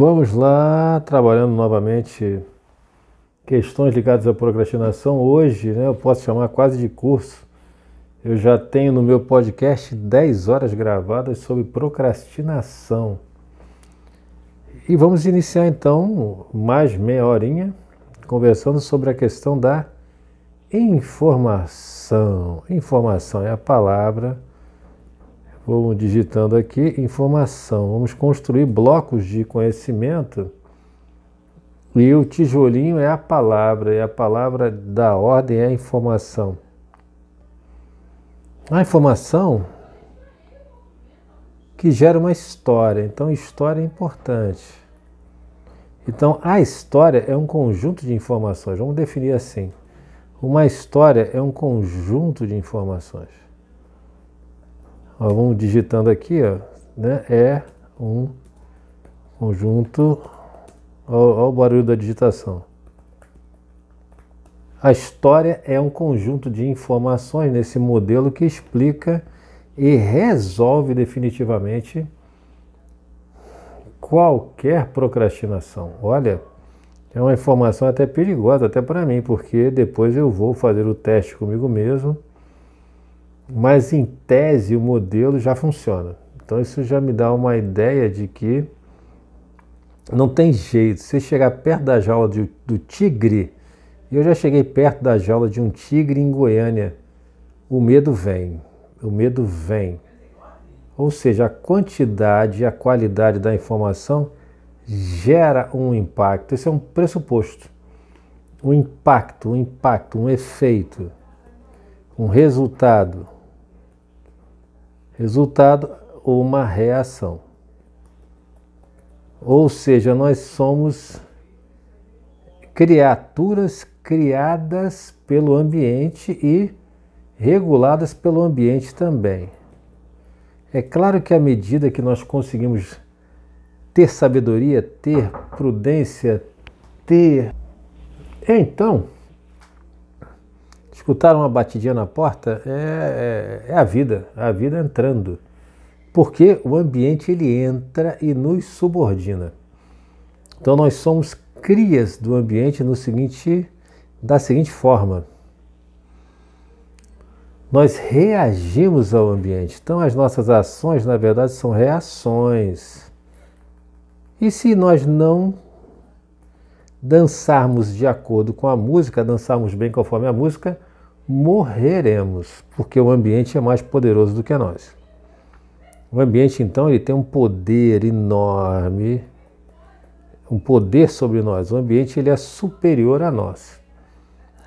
Vamos lá, trabalhando novamente questões ligadas à procrastinação. Hoje, né, eu posso chamar quase de curso. Eu já tenho no meu podcast 10 horas gravadas sobre procrastinação. E vamos iniciar então mais meia horinha conversando sobre a questão da informação. Informação é a palavra Vou digitando aqui informação. Vamos construir blocos de conhecimento. E o tijolinho é a palavra, e a palavra da ordem é a informação. A informação que gera uma história. Então, história é importante. Então, a história é um conjunto de informações. Vamos definir assim. Uma história é um conjunto de informações. Ó, vamos digitando aqui, ó, né? É um conjunto. Olha o barulho da digitação. A história é um conjunto de informações nesse modelo que explica e resolve definitivamente qualquer procrastinação. Olha, é uma informação até perigosa, até para mim, porque depois eu vou fazer o teste comigo mesmo mas em tese o modelo já funciona. Então isso já me dá uma ideia de que não tem jeito. Se chegar perto da jaula de, do tigre, eu já cheguei perto da jaula de um tigre em Goiânia, o medo vem. O medo vem. Ou seja, a quantidade e a qualidade da informação gera um impacto. Esse é um pressuposto. Um impacto, um impacto, um efeito, um resultado. Resultado, uma reação. Ou seja, nós somos criaturas criadas pelo ambiente e reguladas pelo ambiente também. É claro que à medida que nós conseguimos ter sabedoria, ter prudência, ter. Então, Escutar uma batidinha na porta é, é, é a vida, é a vida entrando. Porque o ambiente ele entra e nos subordina. Então nós somos crias do ambiente no seguinte, da seguinte forma. Nós reagimos ao ambiente. Então as nossas ações, na verdade, são reações. E se nós não dançarmos de acordo com a música, dançarmos bem conforme a música, morreremos, porque o ambiente é mais poderoso do que nós. O ambiente, então, ele tem um poder enorme, um poder sobre nós. O ambiente ele é superior a nós.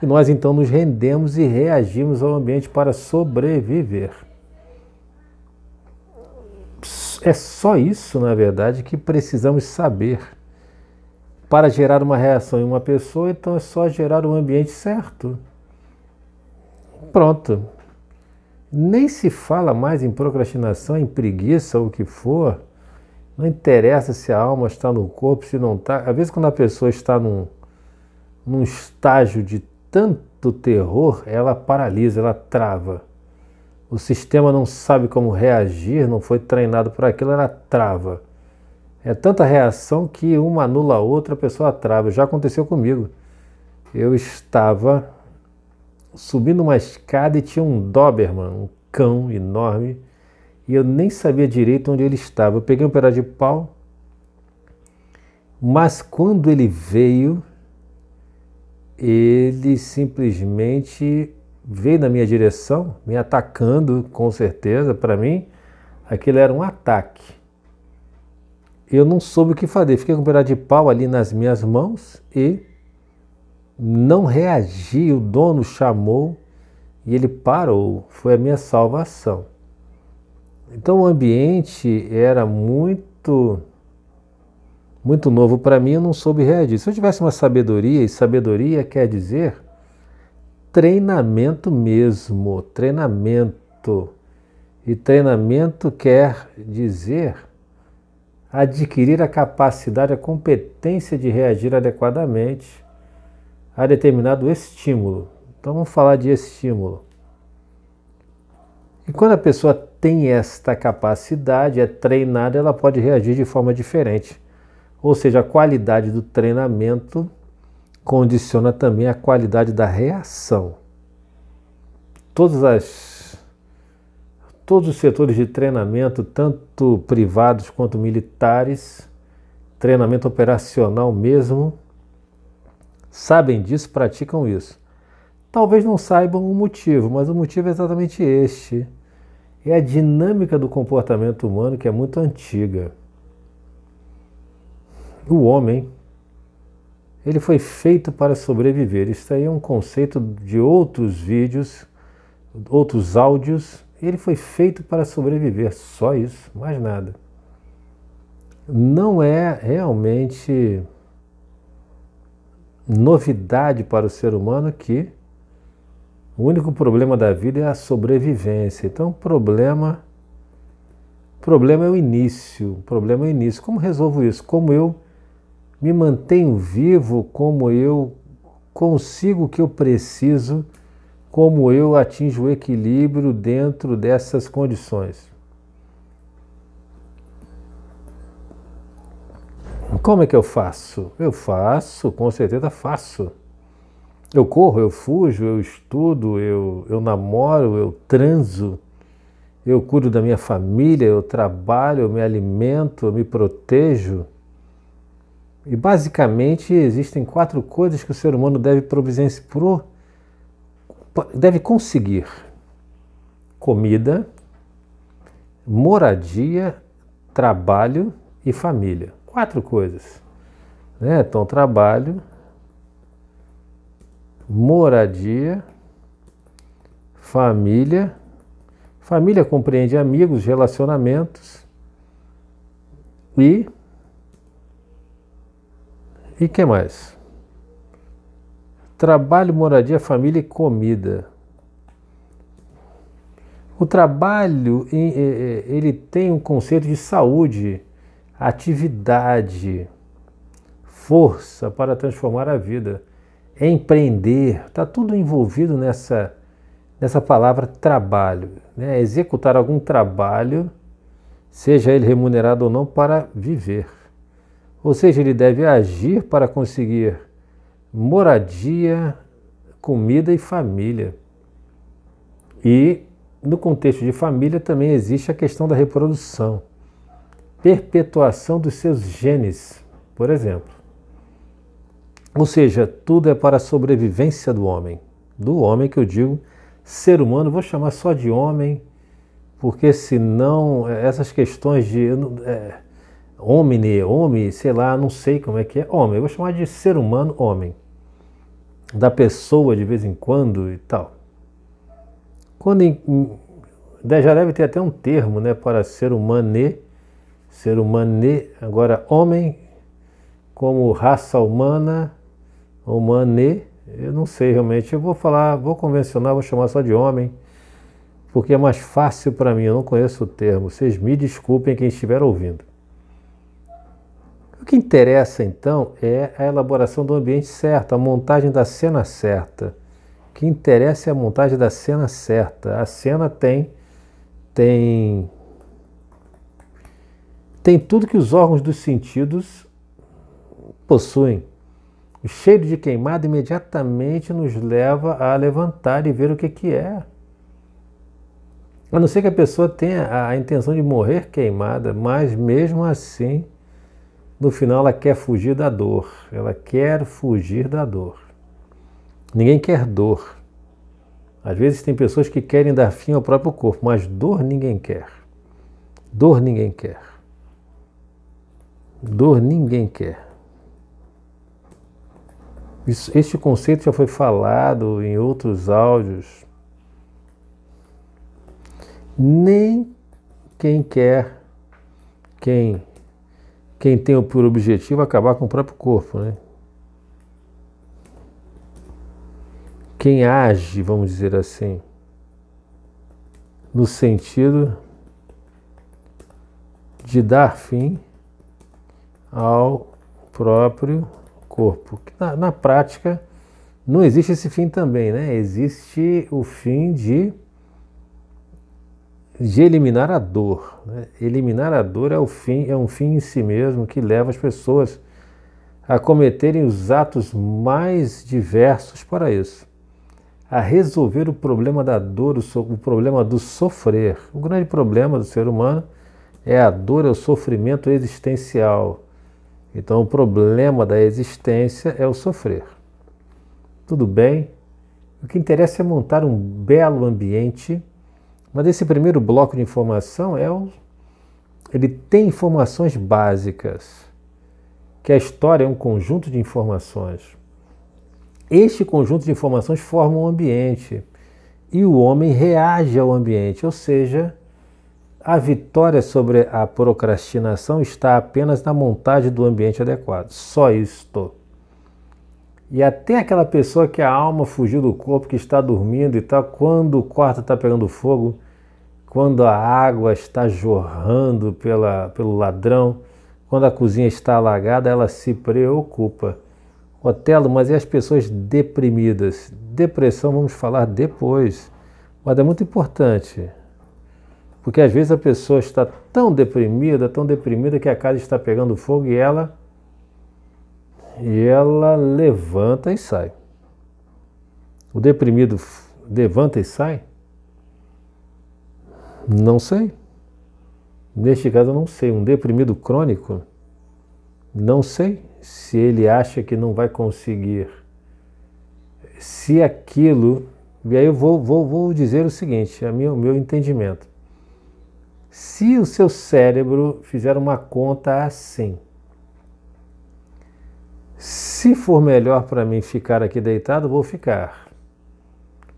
E nós, então, nos rendemos e reagimos ao ambiente para sobreviver. É só isso, na verdade, que precisamos saber. Para gerar uma reação em uma pessoa, então é só gerar um ambiente certo. Pronto. Nem se fala mais em procrastinação, em preguiça ou o que for. Não interessa se a alma está no corpo, se não está. Às vezes, quando a pessoa está num, num estágio de tanto terror, ela paralisa, ela trava. O sistema não sabe como reagir, não foi treinado para aquilo, ela trava. É tanta reação que uma anula a outra, a pessoa trava. Já aconteceu comigo. Eu estava subindo uma escada e tinha um Doberman, um cão enorme, e eu nem sabia direito onde ele estava. Eu peguei um pedaço de pau, mas quando ele veio, ele simplesmente veio na minha direção, me atacando, com certeza, para mim, aquilo era um ataque. Eu não soube o que fazer, fiquei com um pedaço de pau ali nas minhas mãos e não reagi, o dono chamou e ele parou, foi a minha salvação. Então o ambiente era muito muito novo para mim, eu não soube reagir. Se eu tivesse uma sabedoria, e sabedoria quer dizer treinamento mesmo, treinamento. E treinamento quer dizer adquirir a capacidade, a competência de reagir adequadamente a determinado estímulo. Então vamos falar de estímulo. E quando a pessoa tem esta capacidade, é treinada, ela pode reagir de forma diferente. Ou seja, a qualidade do treinamento condiciona também a qualidade da reação. Todas as todos os setores de treinamento, tanto privados quanto militares, treinamento operacional mesmo, sabem disso, praticam isso. Talvez não saibam o motivo, mas o motivo é exatamente este. É a dinâmica do comportamento humano que é muito antiga. O homem, ele foi feito para sobreviver. Isso aí é um conceito de outros vídeos, outros áudios. Ele foi feito para sobreviver, só isso, mais nada. Não é realmente novidade para o ser humano que o único problema da vida é a sobrevivência. Então, o problema, problema é o início. Problema é o início. Como resolvo isso? Como eu me mantenho vivo? Como eu consigo o que eu preciso? Como eu atinjo o equilíbrio dentro dessas condições? Como é que eu faço? Eu faço, com certeza faço. Eu corro, eu fujo, eu estudo, eu, eu namoro, eu transo, eu cuido da minha família, eu trabalho, eu me alimento, eu me protejo. E basicamente existem quatro coisas que o ser humano deve providenciar, deve conseguir: comida, moradia, trabalho e família. Quatro coisas. Né? Então, trabalho, moradia, família. Família compreende amigos, relacionamentos e e que mais? Trabalho, moradia, família e comida. O trabalho ele tem um conceito de saúde, atividade, força para transformar a vida empreender, está tudo envolvido nessa, nessa palavra trabalho. Né? Executar algum trabalho, seja ele remunerado ou não, para viver. Ou seja, ele deve agir para conseguir moradia, comida e família. E no contexto de família também existe a questão da reprodução, perpetuação dos seus genes, por exemplo. Ou seja, tudo é para a sobrevivência do homem. Do homem que eu digo, ser humano, vou chamar só de homem, porque senão é, essas questões de é, homem, homem, sei lá, não sei como é que é, homem, eu vou chamar de ser humano, homem. Da pessoa de vez em quando e tal. Quando em, já deve ter até um termo né, para ser humano, ser humano, agora homem como raça humana o mané, eu não sei realmente. Eu vou falar, vou convencionar, vou chamar só de homem, porque é mais fácil para mim. Eu não conheço o termo. Vocês me desculpem quem estiver ouvindo. O que interessa então é a elaboração do ambiente certo, a montagem da cena certa. O que interessa é a montagem da cena certa. A cena tem tem tem tudo que os órgãos dos sentidos possuem. O cheiro de queimado imediatamente nos leva a levantar e ver o que, que é. A não ser que a pessoa tenha a intenção de morrer queimada, mas mesmo assim, no final ela quer fugir da dor. Ela quer fugir da dor. Ninguém quer dor. Às vezes tem pessoas que querem dar fim ao próprio corpo, mas dor ninguém quer. Dor ninguém quer. Dor ninguém quer. Este conceito já foi falado em outros áudios. Nem quem quer, quem, quem tem por objetivo acabar com o próprio corpo, né? Quem age, vamos dizer assim, no sentido de dar fim ao próprio corpo. Na, na prática, não existe esse fim também, né? Existe o fim de de eliminar a dor. Né? Eliminar a dor é, o fim, é um fim em si mesmo que leva as pessoas a cometerem os atos mais diversos para isso. A resolver o problema da dor, o, o problema do sofrer. O grande problema do ser humano é a dor, é o sofrimento existencial. Então, o problema da existência é o sofrer. Tudo bem? O que interessa é montar um belo ambiente mas esse primeiro bloco de informação é o, ele tem informações básicas, que a história é um conjunto de informações. Este conjunto de informações forma um ambiente e o homem reage ao ambiente, ou seja, a vitória sobre a procrastinação está apenas na montagem do ambiente adequado. Só isto. E até aquela pessoa que a alma fugiu do corpo, que está dormindo e tal, quando o quarto está pegando fogo, quando a água está jorrando pela, pelo ladrão, quando a cozinha está alagada, ela se preocupa. Otelo, mas e as pessoas deprimidas? Depressão vamos falar depois, mas é muito importante, porque às vezes a pessoa está tão deprimida, tão deprimida que a casa está pegando fogo e ela e ela levanta e sai. O deprimido levanta e sai? Não sei. Neste caso, eu não sei. Um deprimido crônico, não sei se ele acha que não vai conseguir. Se aquilo. E aí eu vou, vou, vou dizer o seguinte: minha, o meu entendimento. Se o seu cérebro fizer uma conta assim, se for melhor para mim ficar aqui deitado, vou ficar.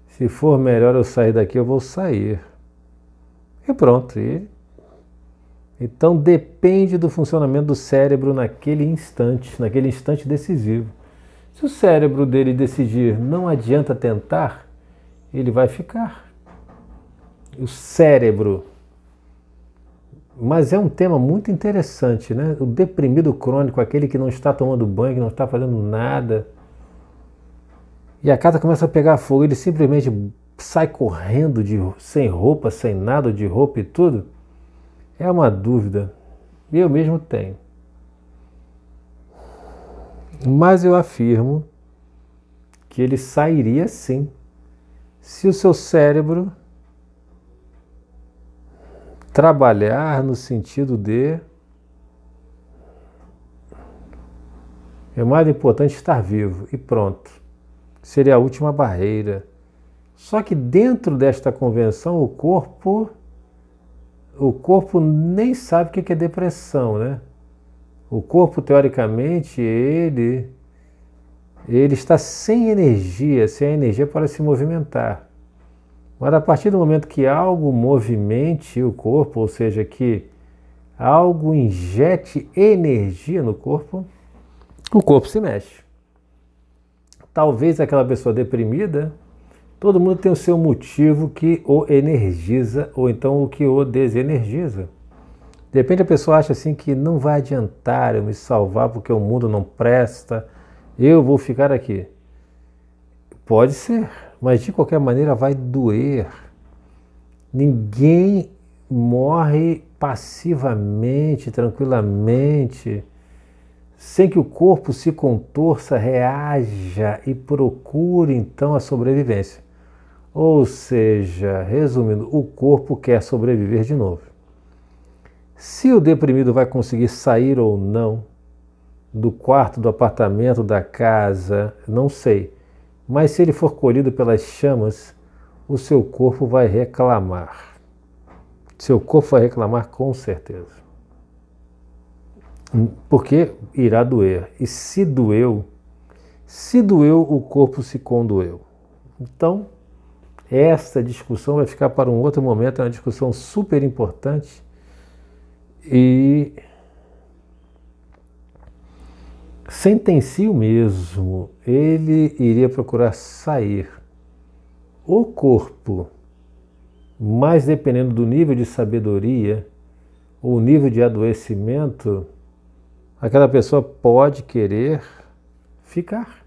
Se for melhor eu sair daqui, eu vou sair. E pronto. E, então depende do funcionamento do cérebro naquele instante, naquele instante decisivo. Se o cérebro dele decidir não adianta tentar, ele vai ficar. O cérebro. Mas é um tema muito interessante, né? O deprimido crônico, aquele que não está tomando banho, que não está fazendo nada. E a casa começa a pegar fogo, ele simplesmente sai correndo de, sem roupa, sem nada de roupa e tudo? É uma dúvida. Eu mesmo tenho. Mas eu afirmo que ele sairia sim, se o seu cérebro trabalhar no sentido de. É mais importante estar vivo e pronto. Seria a última barreira só que dentro desta convenção o corpo o corpo nem sabe o que é depressão, né? O corpo teoricamente ele ele está sem energia, sem energia para se movimentar. Mas a partir do momento que algo movimente o corpo, ou seja, que algo injete energia no corpo, o corpo se mexe. Talvez aquela pessoa deprimida Todo mundo tem o seu motivo que o energiza ou então o que o desenergiza. De repente a pessoa acha assim que não vai adiantar eu me salvar porque o mundo não presta, eu vou ficar aqui. Pode ser, mas de qualquer maneira vai doer. Ninguém morre passivamente, tranquilamente, sem que o corpo se contorça, reaja e procure então a sobrevivência. Ou seja, resumindo, o corpo quer sobreviver de novo. Se o deprimido vai conseguir sair ou não do quarto, do apartamento, da casa, não sei. Mas se ele for colhido pelas chamas, o seu corpo vai reclamar. Seu corpo vai reclamar com certeza. Porque irá doer. E se doeu, se doeu, o corpo se condoeu. Então, essa discussão vai ficar para um outro momento, é uma discussão super importante e sentencio mesmo, ele iria procurar sair. O corpo, mas dependendo do nível de sabedoria ou nível de adoecimento, aquela pessoa pode querer ficar.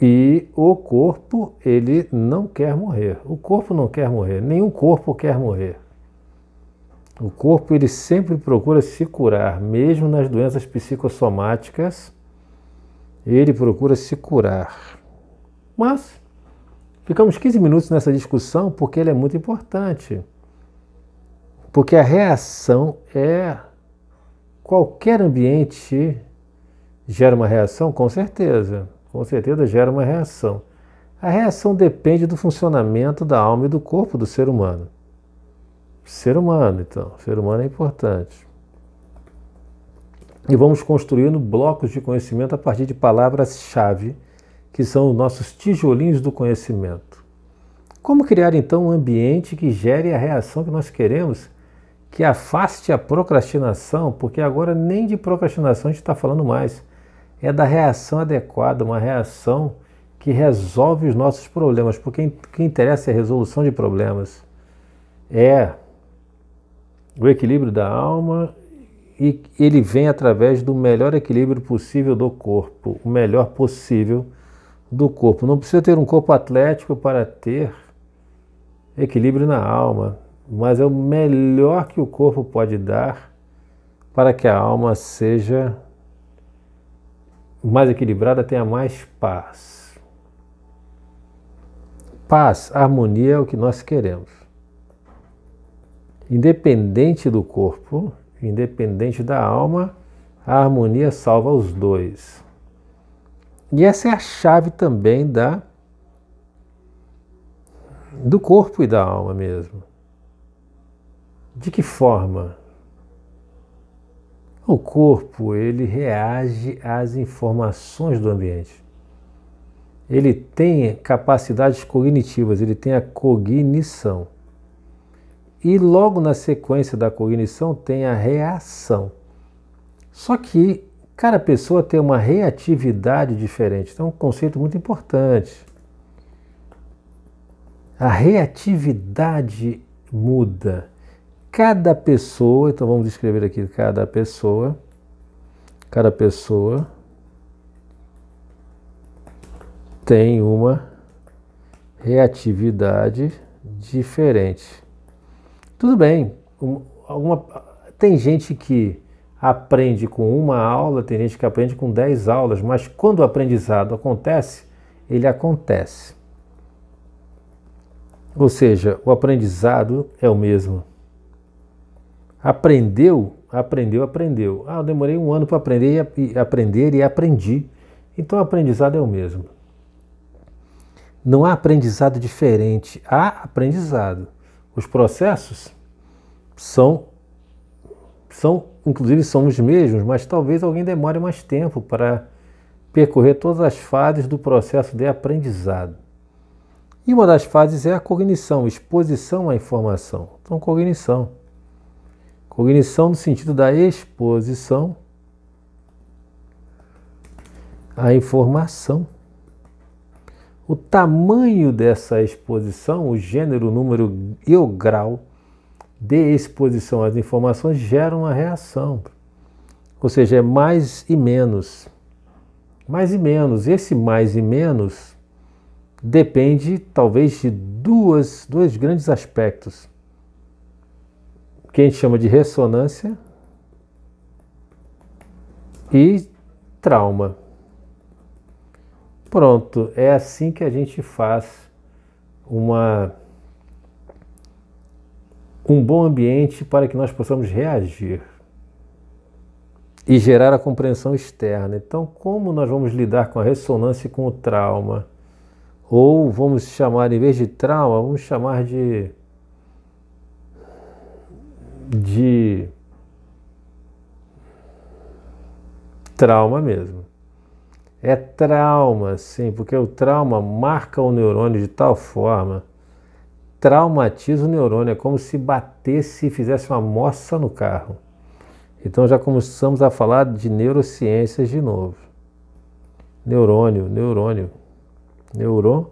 E o corpo, ele não quer morrer. O corpo não quer morrer. Nenhum corpo quer morrer. O corpo, ele sempre procura se curar, mesmo nas doenças psicossomáticas, ele procura se curar. Mas ficamos 15 minutos nessa discussão porque ela é muito importante. Porque a reação é. Qualquer ambiente gera uma reação, com certeza. Com certeza gera uma reação. A reação depende do funcionamento da alma e do corpo do ser humano. Ser humano, então. Ser humano é importante. E vamos construindo blocos de conhecimento a partir de palavras-chave, que são os nossos tijolinhos do conhecimento. Como criar então um ambiente que gere a reação que nós queremos que afaste a procrastinação, porque agora nem de procrastinação a gente está falando mais. É da reação adequada, uma reação que resolve os nossos problemas, porque o que interessa é a resolução de problemas. É o equilíbrio da alma e ele vem através do melhor equilíbrio possível do corpo, o melhor possível do corpo. Não precisa ter um corpo atlético para ter equilíbrio na alma mas é o melhor que o corpo pode dar para que a alma seja mais equilibrada, tenha mais paz. Paz, harmonia é o que nós queremos. Independente do corpo, independente da alma, a harmonia salva os dois. E essa é a chave também da do corpo e da alma mesmo. De que forma? O corpo, ele reage às informações do ambiente. Ele tem capacidades cognitivas, ele tem a cognição. E logo na sequência da cognição tem a reação. Só que cada pessoa tem uma reatividade diferente. Então é um conceito muito importante. A reatividade muda. Cada pessoa, então vamos escrever aqui cada pessoa, cada pessoa tem uma reatividade diferente. Tudo bem, alguma, tem gente que aprende com uma aula, tem gente que aprende com dez aulas, mas quando o aprendizado acontece, ele acontece. Ou seja, o aprendizado é o mesmo. Aprendeu, aprendeu, aprendeu. Ah, eu demorei um ano para aprender e aprender e aprendi. Então o aprendizado é o mesmo. Não há aprendizado diferente, há aprendizado. Os processos são, são, inclusive são os mesmos, mas talvez alguém demore mais tempo para percorrer todas as fases do processo de aprendizado. E uma das fases é a cognição, exposição à informação. Então, cognição. Cognição no sentido da exposição à informação. O tamanho dessa exposição, o gênero, o número e o grau de exposição às informações geram uma reação. Ou seja, é mais e menos. Mais e menos. Esse mais e menos depende talvez de duas, dois grandes aspectos que a gente chama de ressonância e trauma. Pronto, é assim que a gente faz uma um bom ambiente para que nós possamos reagir e gerar a compreensão externa. Então, como nós vamos lidar com a ressonância e com o trauma? Ou vamos chamar, em vez de trauma, vamos chamar de de trauma mesmo. É trauma, sim, porque o trauma marca o neurônio de tal forma, traumatiza o neurônio, é como se batesse e fizesse uma moça no carro. Então já começamos a falar de neurociências de novo. Neurônio, neurônio, neurônio,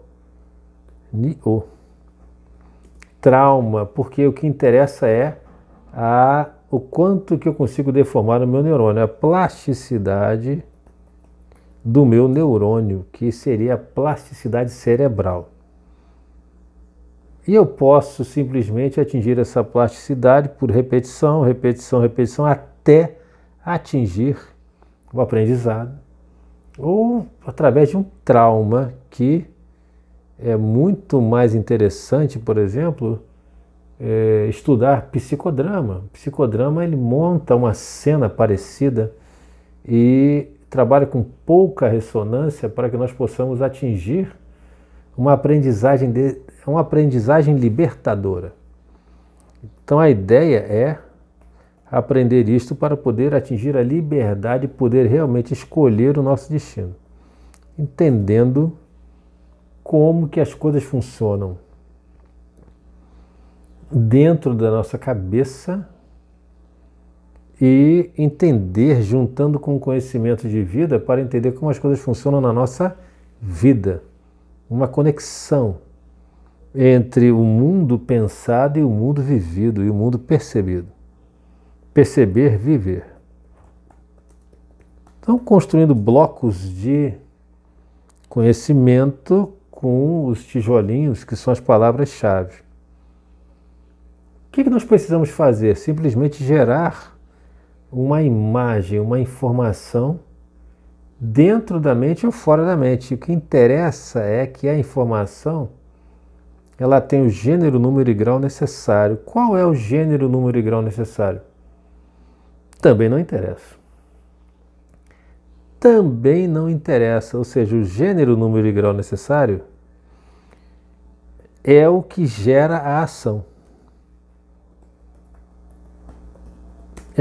trauma, porque o que interessa é a o quanto que eu consigo deformar o meu neurônio, a plasticidade do meu neurônio, que seria a plasticidade cerebral. E eu posso simplesmente atingir essa plasticidade por repetição, repetição, repetição, até atingir o aprendizado, ou através de um trauma que é muito mais interessante, por exemplo, é, estudar psicodrama. O psicodrama ele monta uma cena parecida e trabalha com pouca ressonância para que nós possamos atingir uma aprendizagem, de, uma aprendizagem libertadora. Então a ideia é aprender isto para poder atingir a liberdade e poder realmente escolher o nosso destino, entendendo como que as coisas funcionam dentro da nossa cabeça e entender, juntando com o conhecimento de vida, para entender como as coisas funcionam na nossa vida. Uma conexão entre o mundo pensado e o mundo vivido e o mundo percebido. Perceber, viver. Então, construindo blocos de conhecimento com os tijolinhos que são as palavras-chave. O que nós precisamos fazer? Simplesmente gerar uma imagem, uma informação dentro da mente ou fora da mente. O que interessa é que a informação ela tem o gênero, número e grau necessário. Qual é o gênero, número e grau necessário? Também não interessa. Também não interessa, ou seja, o gênero, número e grau necessário é o que gera a ação.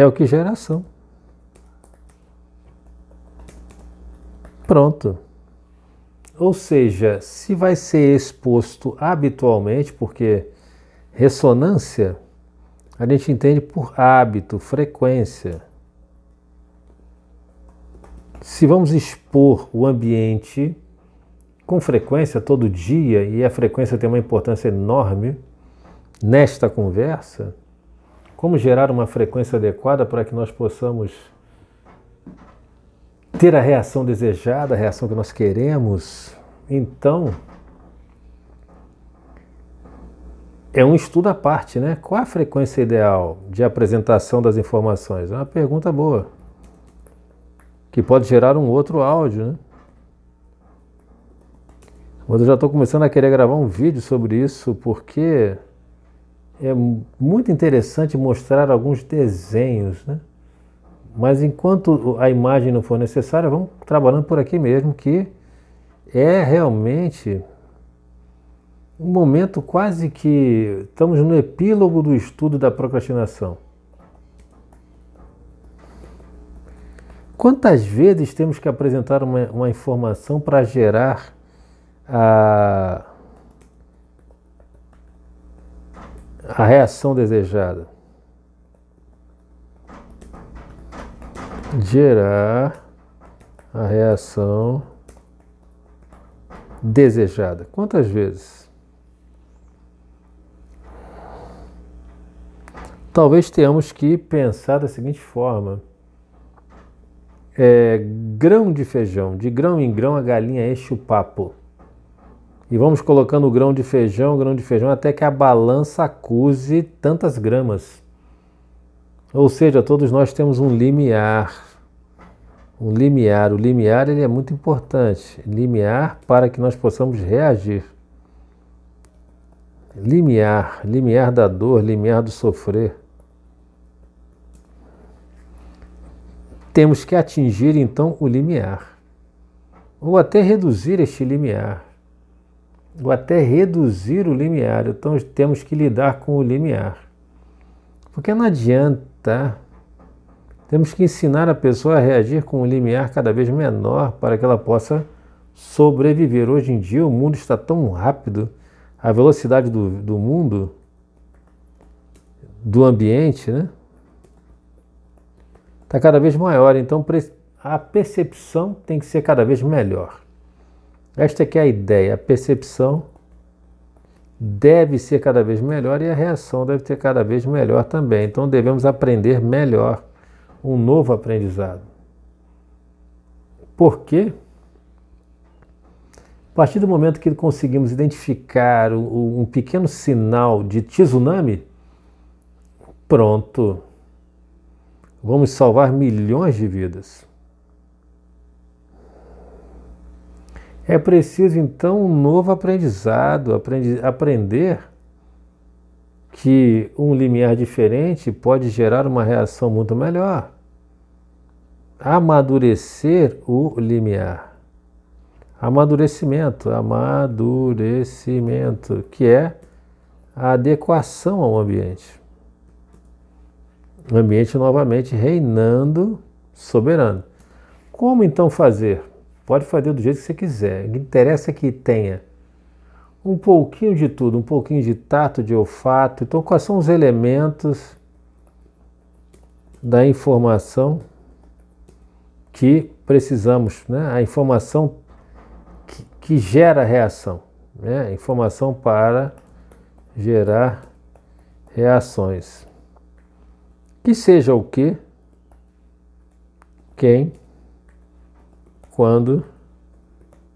É o que gera ação. Pronto. Ou seja, se vai ser exposto habitualmente, porque ressonância a gente entende por hábito, frequência. Se vamos expor o ambiente com frequência todo dia, e a frequência tem uma importância enorme nesta conversa, como gerar uma frequência adequada para que nós possamos ter a reação desejada, a reação que nós queremos. Então, é um estudo à parte, né? Qual a frequência ideal de apresentação das informações? É uma pergunta boa, que pode gerar um outro áudio, né? Mas eu já estou começando a querer gravar um vídeo sobre isso, porque é muito interessante mostrar alguns desenhos, né? Mas enquanto a imagem não for necessária, vamos trabalhando por aqui mesmo, que é realmente um momento quase que estamos no epílogo do estudo da procrastinação. Quantas vezes temos que apresentar uma, uma informação para gerar a a reação desejada. Gerar a reação desejada. Quantas vezes? Talvez tenhamos que pensar da seguinte forma: é, grão de feijão, de grão em grão a galinha enche o papo. E vamos colocando o grão de feijão, grão de feijão, até que a balança acuse tantas gramas. Ou seja, todos nós temos um limiar. Um limiar. O limiar ele é muito importante. Limiar para que nós possamos reagir. Limiar, limiar da dor, limiar do sofrer. Temos que atingir então o limiar. Ou até reduzir este limiar ou até reduzir o limiar. Então temos que lidar com o limiar. Porque não adianta. Temos que ensinar a pessoa a reagir com um limiar cada vez menor para que ela possa sobreviver. Hoje em dia o mundo está tão rápido, a velocidade do, do mundo, do ambiente, né? Está cada vez maior. Então a percepção tem que ser cada vez melhor. Esta é, é a ideia, a percepção deve ser cada vez melhor e a reação deve ser cada vez melhor também. Então devemos aprender melhor, um novo aprendizado. Por quê? partir do momento que conseguimos identificar um pequeno sinal de tsunami, pronto. Vamos salvar milhões de vidas. É preciso então um novo aprendizado, aprendi aprender que um limiar diferente pode gerar uma reação muito melhor. Amadurecer o limiar. Amadurecimento, amadurecimento, que é a adequação ao ambiente. O ambiente novamente reinando soberano. Como então fazer? Pode fazer do jeito que você quiser. O que interessa é que tenha um pouquinho de tudo, um pouquinho de tato, de olfato. Então, quais são os elementos da informação que precisamos, né? A informação que, que gera reação, né? Informação para gerar reações. Que seja o que, quem, quando,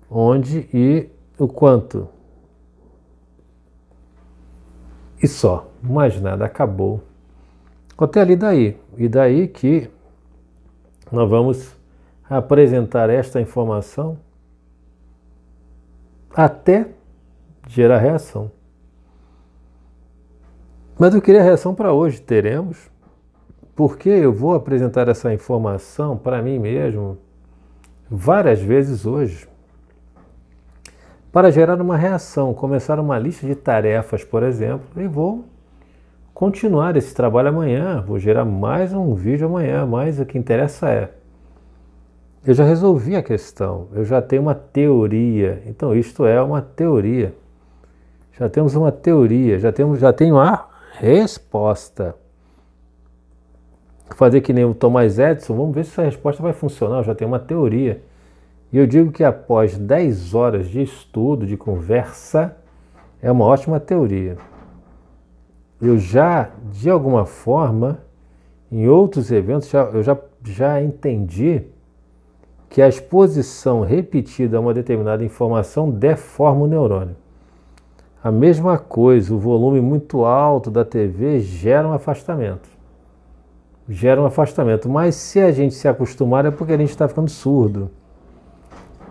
onde e o quanto. E só, mais nada, acabou. Até ali daí. E daí que nós vamos apresentar esta informação até gerar reação. Mas eu queria reação para hoje, teremos, porque eu vou apresentar essa informação para mim mesmo várias vezes hoje para gerar uma reação, começar uma lista de tarefas, por exemplo, e vou continuar esse trabalho amanhã, vou gerar mais um vídeo amanhã, mas o que interessa é eu já resolvi a questão, eu já tenho uma teoria. Então isto é uma teoria. Já temos uma teoria, já temos já tenho a resposta. Fazer que nem o Thomas Edison, vamos ver se essa resposta vai funcionar, eu já tenho uma teoria. E eu digo que após 10 horas de estudo, de conversa, é uma ótima teoria. Eu já, de alguma forma, em outros eventos, já, eu já, já entendi que a exposição repetida a uma determinada informação deforma o neurônio. A mesma coisa, o volume muito alto da TV gera um afastamento. Gera um afastamento. Mas se a gente se acostumar é porque a gente está ficando surdo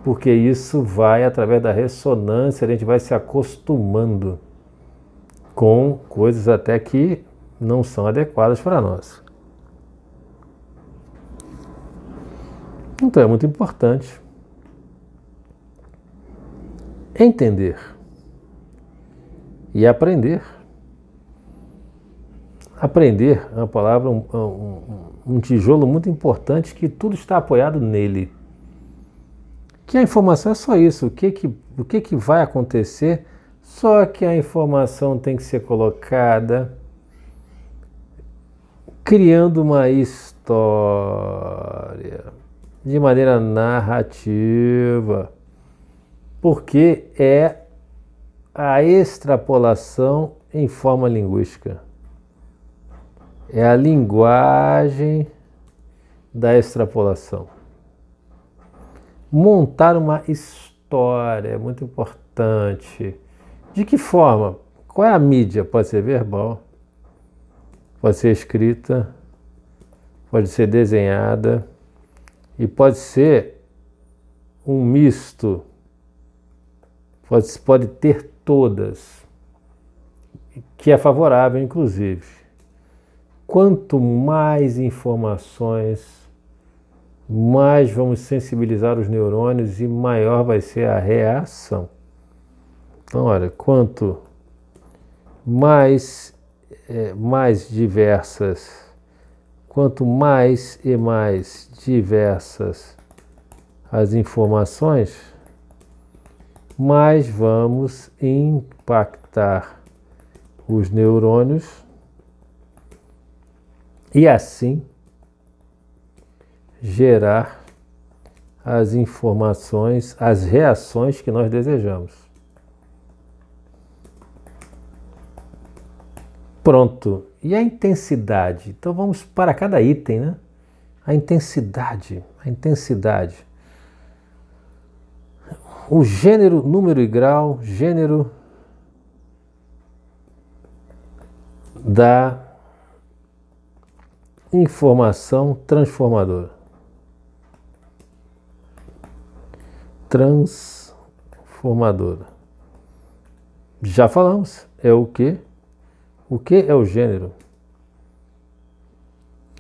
porque isso vai através da ressonância, a gente vai se acostumando com coisas até que não são adequadas para nós. Então é muito importante entender e aprender. Aprender é uma palavra, um, um, um tijolo muito importante que tudo está apoiado nele. Que a informação é só isso, o que, que, o que, que vai acontecer, só que a informação tem que ser colocada criando uma história de maneira narrativa, porque é a extrapolação em forma linguística. É a linguagem da extrapolação montar uma história, é muito importante. De que forma? Qual é a mídia? Pode ser verbal, pode ser escrita, pode ser desenhada e pode ser um misto. Pode, pode ter todas, que é favorável, inclusive. Quanto mais informações mais vamos sensibilizar os neurônios e maior vai ser a reação. Então, olha, quanto mais, é, mais diversas, quanto mais e mais diversas as informações, mais vamos impactar os neurônios e assim gerar as informações, as reações que nós desejamos. Pronto. E a intensidade? Então vamos para cada item, né? A intensidade, a intensidade. o gênero, número e grau, gênero da informação transformadora. Transformadora. Já falamos, é o que? O que é o gênero?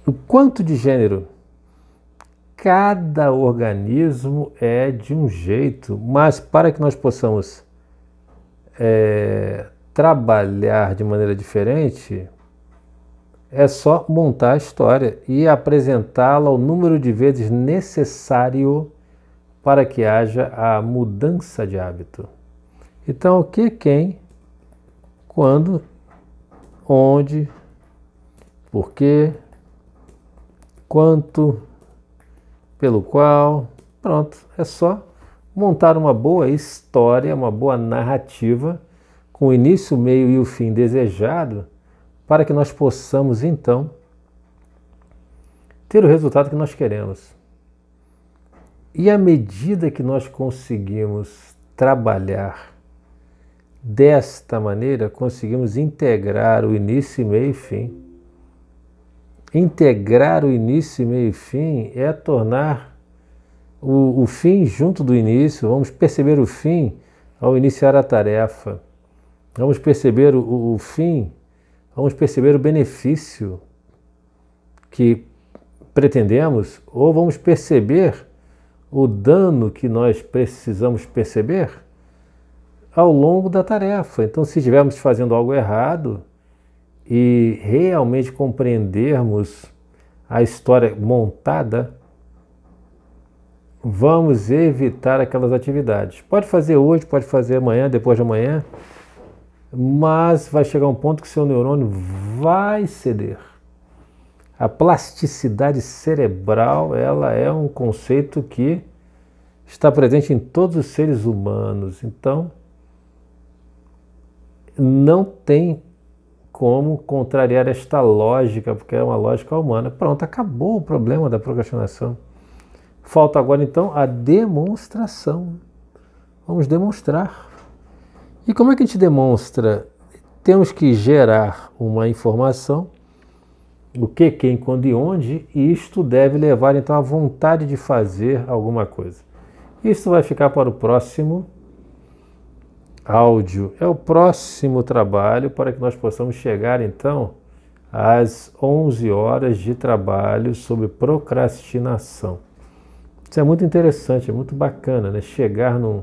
O quanto de gênero? Cada organismo é de um jeito, mas para que nós possamos é, trabalhar de maneira diferente, é só montar a história e apresentá-la o número de vezes necessário para que haja a mudança de hábito. Então, o que, quem, quando, onde, por quê, quanto, pelo qual, pronto, é só montar uma boa história, uma boa narrativa, com o início, o meio e o fim desejado, para que nós possamos então ter o resultado que nós queremos. E à medida que nós conseguimos trabalhar desta maneira, conseguimos integrar o início, meio e fim integrar o início, meio e fim é tornar o, o fim junto do início. Vamos perceber o fim ao iniciar a tarefa. Vamos perceber o, o fim, vamos perceber o benefício que pretendemos, ou vamos perceber o dano que nós precisamos perceber ao longo da tarefa. Então, se estivermos fazendo algo errado, e realmente compreendermos a história montada, vamos evitar aquelas atividades. Pode fazer hoje, pode fazer amanhã, depois de amanhã, mas vai chegar um ponto que seu neurônio vai ceder. A plasticidade cerebral, ela é um conceito que está presente em todos os seres humanos. Então, não tem como contrariar esta lógica, porque é uma lógica humana. Pronto, acabou o problema da procrastinação. Falta agora então a demonstração. Vamos demonstrar. E como é que a gente demonstra? Temos que gerar uma informação, o que, quem, quando e onde, e isto deve levar então à vontade de fazer alguma coisa. Isso vai ficar para o próximo áudio é o próximo trabalho para que nós possamos chegar então às 11 horas de trabalho sobre procrastinação. Isso é muito interessante, é muito bacana, né? Chegar no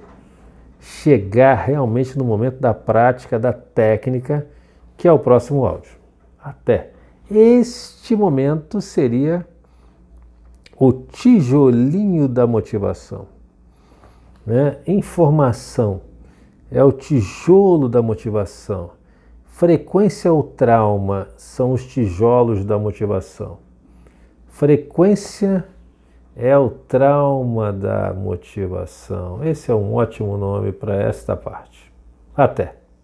chegar realmente no momento da prática, da técnica, que é o próximo áudio. Até este momento seria o tijolinho da motivação, né? Informação é o tijolo da motivação. Frequência ou trauma são os tijolos da motivação. Frequência é o trauma da motivação. Esse é um ótimo nome para esta parte. Até!